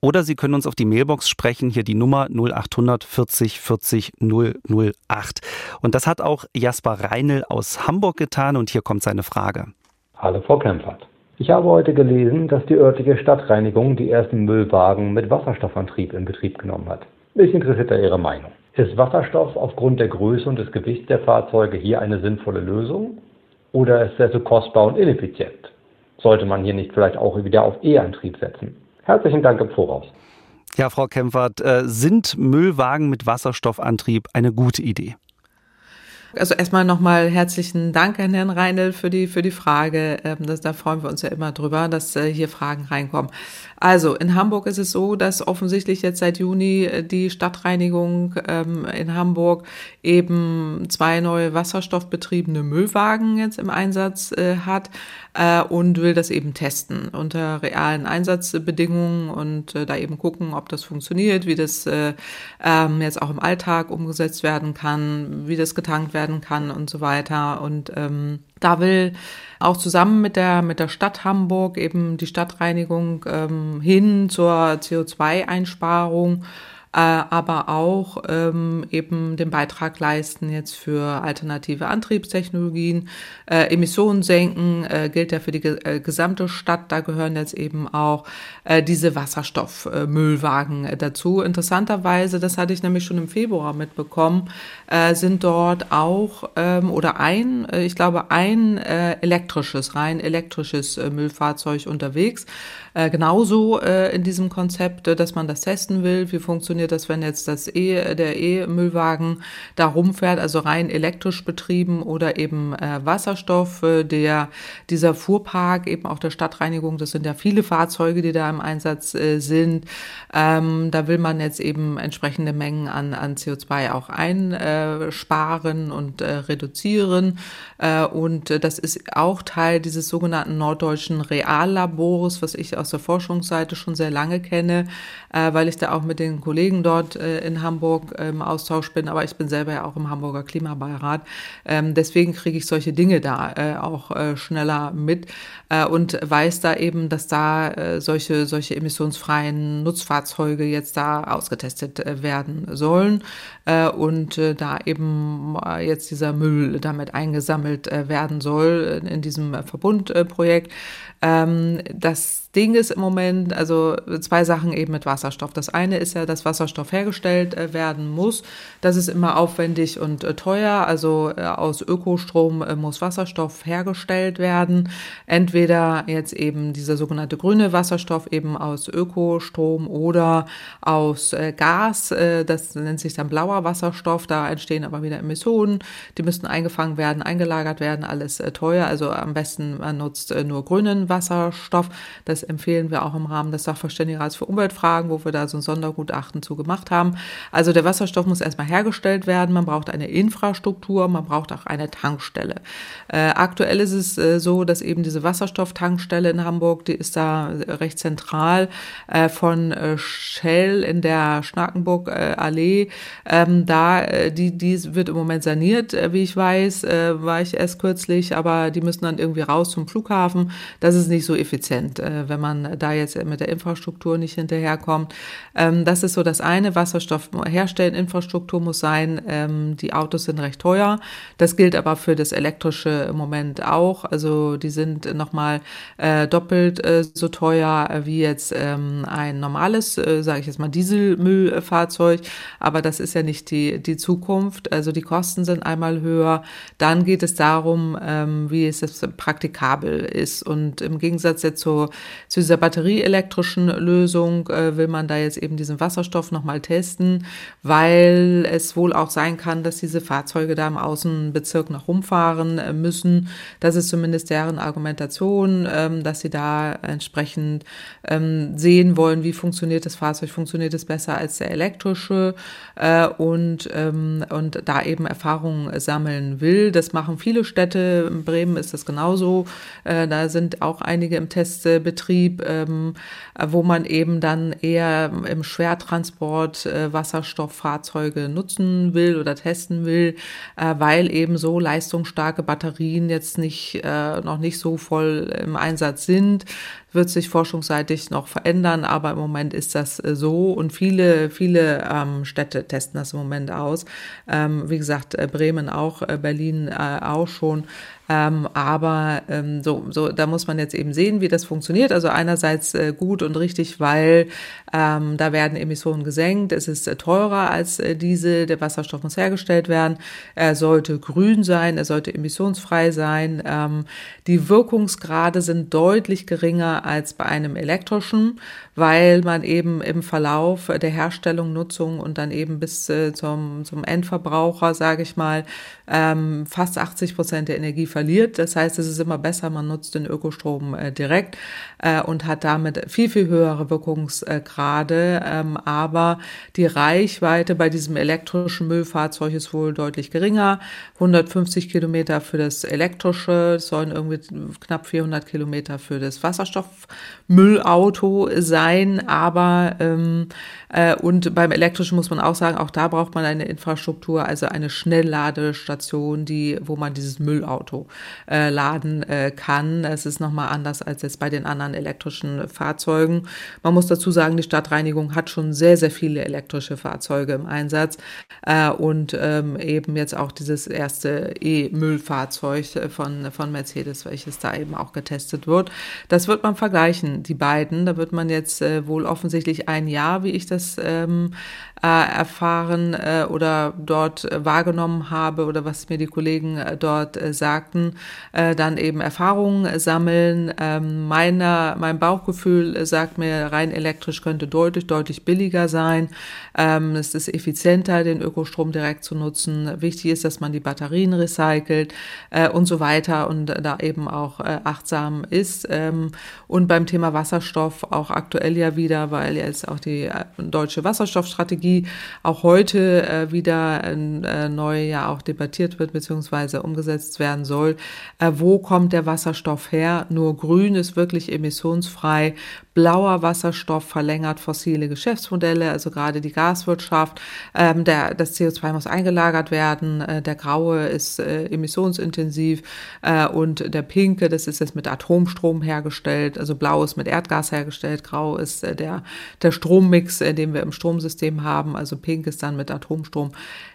Oder Sie können uns auf die Mailbox sprechen, hier die Nummer 0800 40 40 008. Und das hat auch Jasper Reinl aus Hamburg getan und hier kommt seine Frage. Hallo Frau Kempfert. Ich habe heute gelesen, dass die örtliche Stadtreinigung die ersten Müllwagen mit Wasserstoffantrieb in Betrieb genommen hat. Mich interessiert da Ihre Meinung. Ist Wasserstoff aufgrund der Größe und des Gewichts der Fahrzeuge hier eine sinnvolle Lösung? Oder ist er zu kostbar und ineffizient? Sollte man hier nicht vielleicht auch wieder auf E-Antrieb setzen? Herzlichen Dank im Voraus. Ja, Frau Kempfert, äh, sind Müllwagen mit Wasserstoffantrieb eine gute Idee? Also erstmal nochmal herzlichen Dank an Herrn Reinl für die, für die Frage. Ähm, das, da freuen wir uns ja immer drüber, dass äh, hier Fragen reinkommen. Also in Hamburg ist es so, dass offensichtlich jetzt seit Juni äh, die Stadtreinigung ähm, in Hamburg eben zwei neue wasserstoffbetriebene Müllwagen jetzt im Einsatz äh, hat äh, und will das eben testen unter realen Einsatzbedingungen und äh, da eben gucken, ob das funktioniert, wie das äh, ähm, jetzt auch im Alltag umgesetzt werden kann, wie das getankt werden kann und so weiter. Und ähm, da will auch zusammen mit der, mit der Stadt Hamburg eben die Stadtreinigung ähm, hin zur CO2-Einsparung äh, aber auch ähm, eben den Beitrag leisten jetzt für alternative Antriebstechnologien. Äh, Emissionen senken äh, gilt ja für die äh, gesamte Stadt. Da gehören jetzt eben auch äh, diese Wasserstoffmüllwagen äh, dazu. Interessanterweise, das hatte ich nämlich schon im Februar mitbekommen, äh, sind dort auch ähm, oder ein, äh, ich glaube, ein äh, elektrisches, rein elektrisches äh, Müllfahrzeug unterwegs. Äh, genauso äh, in diesem Konzept, äh, dass man das testen will. Wie funktioniert das, wenn jetzt das e, der E-Müllwagen da rumfährt, also rein elektrisch betrieben oder eben äh, Wasserstoff, äh, der dieser Fuhrpark eben auch der Stadtreinigung, das sind ja viele Fahrzeuge, die da im Einsatz äh, sind. Ähm, da will man jetzt eben entsprechende Mengen an, an CO2 auch einsparen und äh, reduzieren. Äh, und das ist auch Teil dieses sogenannten norddeutschen Reallabors, was ich aus der Forschungsseite schon sehr lange kenne, äh, weil ich da auch mit den Kollegen dort in Hamburg im Austausch bin. Aber ich bin selber ja auch im Hamburger Klimabeirat. Ähm, deswegen kriege ich solche Dinge da auch schneller mit und weiß da eben, dass da solche, solche emissionsfreien Nutzfahrzeuge jetzt da ausgetestet werden sollen und da eben jetzt dieser Müll damit eingesammelt werden soll in diesem Verbundprojekt. Ähm, das Ding ist im Moment, also zwei Sachen eben mit Wasserstoff. Das eine ist ja, dass Wasserstoff hergestellt äh, werden muss. Das ist immer aufwendig und äh, teuer. Also äh, aus Ökostrom muss Wasserstoff hergestellt werden. Entweder jetzt eben dieser sogenannte grüne Wasserstoff eben aus Ökostrom oder aus Gas. Das nennt sich dann blauer Wasserstoff. Da entstehen aber wieder Emissionen. Die müssten eingefangen werden, eingelagert werden. Alles teuer. Also am besten man nutzt nur grünen Wasserstoff. Das empfehlen wir auch im Rahmen des Sachverständigenrats für Umweltfragen, wo wir da so ein Sondergutachten zu gemacht haben. Also der Wasserstoff muss erstmal hergestellt werden. Man braucht eine Infrastruktur, man braucht auch eine Tankstelle. Äh, aktuell ist es äh, so, dass eben diese Wasserstofftankstelle in Hamburg, die ist da recht zentral äh, von äh, Shell in der Schnakenburg Allee. Ähm, da, äh, die, die wird im Moment saniert, äh, wie ich weiß, war ich erst kürzlich, aber die müssen dann irgendwie raus zum Flughafen. Das ist nicht so effizient, äh, wenn man da jetzt mit der Infrastruktur nicht hinterherkommt. Ähm, das ist so das eine. Wasserstoff herstellen, Infrastruktur muss sein. Ähm, die Autos sind recht teuer. Das gilt aber für das elektrische im Moment auch. Also die sind nochmal äh, doppelt äh, so teuer wie jetzt ähm, ein normales, äh, sage ich jetzt mal, Dieselmüllfahrzeug. Aber das ist ja nicht die, die Zukunft. Also die Kosten sind einmal höher. Dann geht es darum, ähm, wie es praktikabel ist. Und im Gegensatz jetzt zu, zu dieser batterieelektrischen Lösung äh, will man da jetzt eben diesen Wasserstoff nochmal testen, weil es wohl auch sein kann, dass diese Fahrzeuge da im Außenbezirk noch rumfahren äh, müssen. Das ist zumindest deren Argumentation, ähm, dass sie da entsprechend ähm, sehen wollen, wie funktioniert das Fahrzeug, funktioniert es besser als der elektrische äh, und, ähm, und da eben Erfahrungen sammeln will. Das machen viele Städte. In Bremen ist das genauso. Äh, da sind auch einige im Testbetrieb, ähm, wo man eben dann eher im Schwertransport äh, Wasserstofffahrzeuge nutzen will oder testen will, äh, weil eben so leistungsstarke Batterien jetzt nicht, äh, noch nicht so voll im Einsatz sind wird sich forschungsseitig noch verändern, aber im Moment ist das äh, so und viele, viele ähm, Städte testen das im Moment aus. Ähm, wie gesagt, äh, Bremen auch, äh, Berlin äh, auch schon. Ähm, aber ähm, so, so, da muss man jetzt eben sehen, wie das funktioniert. Also einerseits äh, gut und richtig, weil ähm, da werden Emissionen gesenkt. Es ist äh, teurer als äh, Diesel. Der Wasserstoff muss hergestellt werden. Er sollte grün sein. Er sollte emissionsfrei sein. Ähm, die Wirkungsgrade sind deutlich geringer als bei einem elektrischen, weil man eben im Verlauf der Herstellung, Nutzung und dann eben bis äh, zum, zum Endverbraucher, sage ich mal, ähm, fast 80 Prozent der Energie verliert. Das heißt, es ist immer besser, man nutzt den Ökostrom äh, direkt äh, und hat damit viel, viel höhere Wirkungsgrade. Ähm, aber die Reichweite bei diesem elektrischen Müllfahrzeug ist wohl deutlich geringer. 150 Kilometer für das elektrische, es sollen irgendwie knapp 400 Kilometer für das Wasserstoffmüllauto sein. Aber ähm, äh, und beim elektrischen muss man auch sagen, auch da braucht man eine Infrastruktur, also eine Schnellladestation, die, wo man dieses Müllauto Äh, laden äh, kann. Es ist nochmal anders als jetzt bei den anderen elektrischen Fahrzeugen. Man muss dazu sagen, die Stadtreinigung hat schon sehr, sehr viele elektrische Fahrzeuge im Einsatz äh, und ähm, eben jetzt auch dieses erste E-Müllfahrzeug von, von Mercedes, welches da eben auch getestet wird. Das wird man vergleichen, die beiden. Da wird man jetzt äh, wohl offensichtlich ein Jahr, wie ich das ähm, äh, erfahren äh, oder dort wahrgenommen habe oder was mir die Kollegen dort äh, sagten, äh, dann eben Erfahrungen sammeln. Ähm, meiner, mein Bauchgefühl sagt mir, rein elektrisch könnte deutlich, deutlich billiger sein. Ähm, es ist effizienter, den Ökostrom direkt zu nutzen. Wichtig ist, dass man die Batterien recycelt äh, und so weiter und da eben auch äh, achtsam ist. Ähm, und beim Thema Wasserstoff auch aktuell ja wieder, weil jetzt auch die äh, deutsche Wasserstoffstrategie auch heute äh, wieder äh, neu ja auch debattiert wird beziehungsweise umgesetzt werden soll. Äh, wo kommt der Wasserstoff her? Nur grün ist wirklich emissionsfrei. Blauer Wasserstoff verlängert fossile Geschäftsmodelle, also gerade die Gaswirtschaft. Ähm, der, das CO2 muss eingelagert werden. Äh, der graue ist äh, emissionsintensiv äh, und der pinke, das ist jetzt mit Atomstrom hergestellt. Also blau ist mit Erdgas hergestellt, grau ist äh, der, der Strommix, äh, den wir im Stromsystem haben. Also pink ist dann mit Atomstrom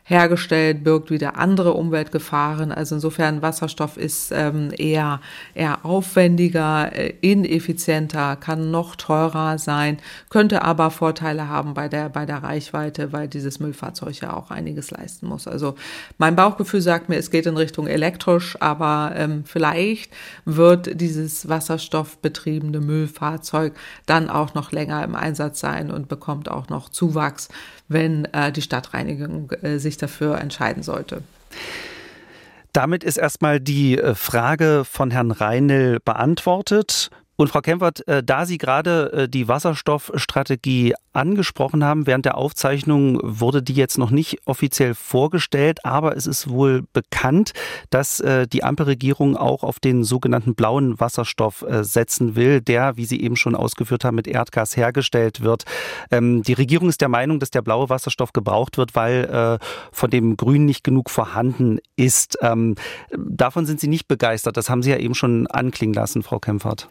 hergestellt, birgt wieder andere Umweltgefahren. Also insofern Wasserstoff ist ähm, eher, eher aufwendiger, äh, ineffizienter, kann noch teurer sein, könnte aber Vorteile haben bei der, bei der Reichweite, weil dieses Müllfahrzeug ja auch einiges leisten muss. Also mein Bauchgefühl sagt mir, es geht in Richtung elektrisch, aber ähm, vielleicht wird dieses wasserstoffbetriebene Müllfahrzeug dann auch noch länger im Einsatz sein und bekommt auch noch Zuwachs, wenn äh, die Stadtreinigung äh, sich dafür entscheiden sollte. Damit ist erstmal die äh, Frage von Herrn Reinl beantwortet. Und Frau Kempfert, äh, da Sie gerade äh, die Wasserstoffstrategie angesprochen haben, während der Aufzeichnung wurde die jetzt noch nicht offiziell vorgestellt, aber es ist wohl bekannt, dass äh, die Ampelregierung auch auf den sogenannten blauen Wasserstoff setzen will, der, wie Sie eben schon ausgeführt haben, mit Erdgas hergestellt wird. Ähm, die Regierung ist der Meinung, dass der blaue Wasserstoff gebraucht wird, weil von dem Grün nicht genug vorhanden ist. Ähm, davon sind Sie nicht begeistert. Das haben Sie ja eben schon anklingen lassen, Frau Kempfert.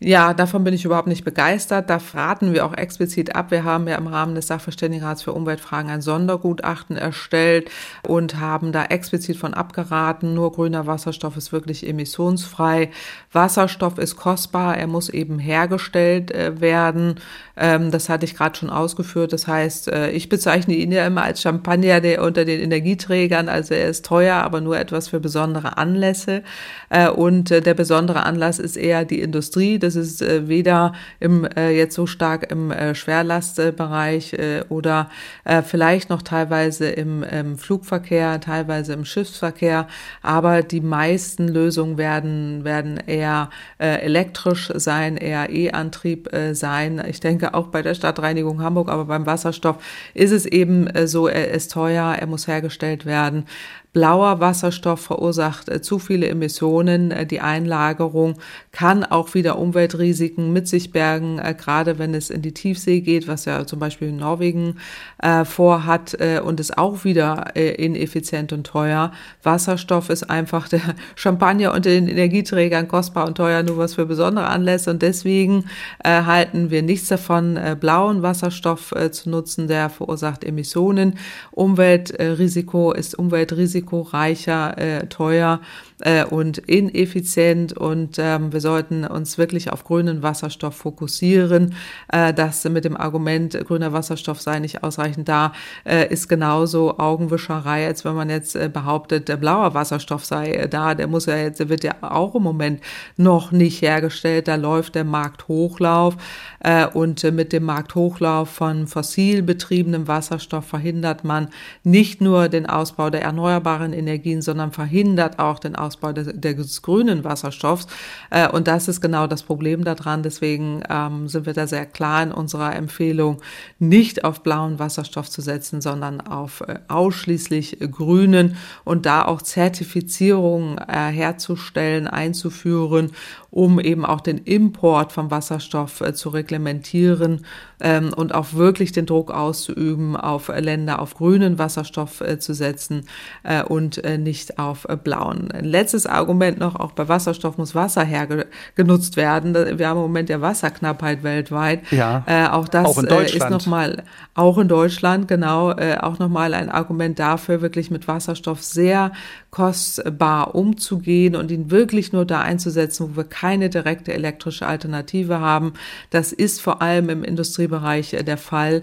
Ja, davon bin ich überhaupt nicht begeistert. Da raten wir auch explizit ab. Wir haben ja im Rahmen des Sachverständigenrats für Umweltfragen ein Sondergutachten erstellt und haben da explizit von abgeraten. Nur grüner Wasserstoff ist wirklich emissionsfrei. Wasserstoff ist kostbar. Er muss eben hergestellt äh, werden. Ähm, das hatte ich gerade schon ausgeführt. Das heißt, äh, ich bezeichne ihn ja immer als Champagner der unter den Energieträgern. Also er ist teuer, aber nur etwas für besondere Anlässe. Äh, und der besondere Anlass ist eher die Industrie das ist äh, weder im, äh, jetzt so stark im äh, Schwerlastbereich äh, oder äh, vielleicht noch teilweise im, im Flugverkehr, teilweise im Schiffsverkehr. Aber die meisten Lösungen werden, werden eher äh, elektrisch sein, eher E-Antrieb äh, sein. Ich denke auch bei der Stadtreinigung Hamburg, aber beim Wasserstoff ist es eben äh, so, er ist teuer, er muss hergestellt werden. Blauer Wasserstoff verursacht äh, zu viele Emissionen. Äh, die Einlagerung kann auch wieder Umweltrisiken mit sich bergen, äh, gerade wenn es in die Tiefsee geht, was ja zum Beispiel Norwegen äh, vorhat und ist auch wieder ineffizient und teuer. Wasserstoff ist einfach der Champagner unter den Energieträgern kostbar und teuer, nur was für besondere Anlässe und deswegen halten wir nichts davon, blauen Wasserstoff zu nutzen, der verursacht Emissionen. Umweltrisiko ist Umweltrisiko risikoreicher, äh, teuer äh, und ineffizient und ähm, wir sollten uns wirklich auf grünen Wasserstoff fokussieren. Äh, das mit dem Argument, grüner Wasserstoff sei nicht ausreichend da, äh, ist genauso Augenwischerei, als wenn man jetzt äh, behauptet, der blauer Wasserstoff sei äh, da. Der muss ja jetzt, der wird ja auch im Moment noch nicht hergestellt. Da läuft der Markthochlauf äh, und äh, mit dem Markthochlauf von fossil betriebenem Wasserstoff verhindert man nicht nur den Ausbau der erneuerbaren Energien, sondern verhindert auch den Ausbau des, des grünen Wasserstoffs. Äh, und das ist genau das Problem daran. Deswegen ähm, sind wir da sehr klar in unserer Empfehlung, nicht auf blauen Wasserstoff zu setzen, sondern auf äh, ausschließlich grünen und da auch Zertifizierungen äh, herzustellen, einzuführen, um eben auch den Import von Wasserstoff äh, zu reglementieren ähm, und auch wirklich den Druck auszuüben, auf Länder auf grünen Wasserstoff äh, zu setzen äh, und äh, nicht auf äh, blauen. Ein letztes Argument noch, auch bei Wasserstoff muss Wasser hergenutzt werden. Wir haben im Moment ja Wasserknappheit weltweit. Ja, äh, auch das auch in äh, ist nochmal, auch in Deutschland, genau, auch nochmal ein Argument dafür, wirklich mit Wasserstoff sehr kostbar umzugehen und ihn wirklich nur da einzusetzen, wo wir keine direkte elektrische Alternative haben. Das ist vor allem im Industriebereich der Fall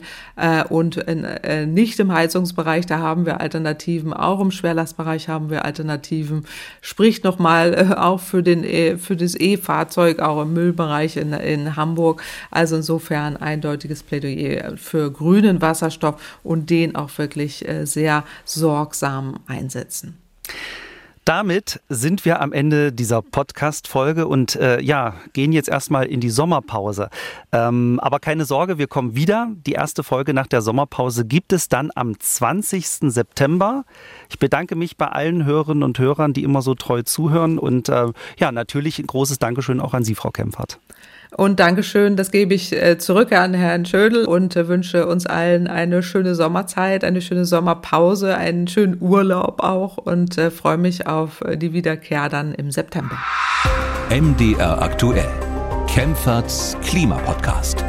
und nicht im Heizungsbereich, da haben wir Alternativen, auch im Schwerlastbereich haben wir Alternativen. Spricht nochmal auch für, den, für das E-Fahrzeug, auch im Müllbereich in, in Hamburg. Also insofern eindeutiges Plädoyer für grünen Wasserstoff und den auch wirklich sehr sorgsam einsetzen. Damit sind wir am Ende dieser Podcast-Folge und äh, ja, gehen jetzt erstmal in die Sommerpause. Ähm, aber keine Sorge, wir kommen wieder. Die erste Folge nach der Sommerpause gibt es dann am 20. September. Ich bedanke mich bei allen Hörerinnen und Hörern, die immer so treu zuhören und äh, ja, natürlich ein großes Dankeschön auch an Sie, Frau Kempfert. Und Dankeschön, das gebe ich äh, zurück an Herrn Schödel und äh, wünsche uns allen eine schöne Sommerzeit, eine schöne Sommerpause, einen schönen Urlaub auch und äh, freue mich auf die Wiederkehr dann im September. MDR aktuell. Kempferts Klimapodcast.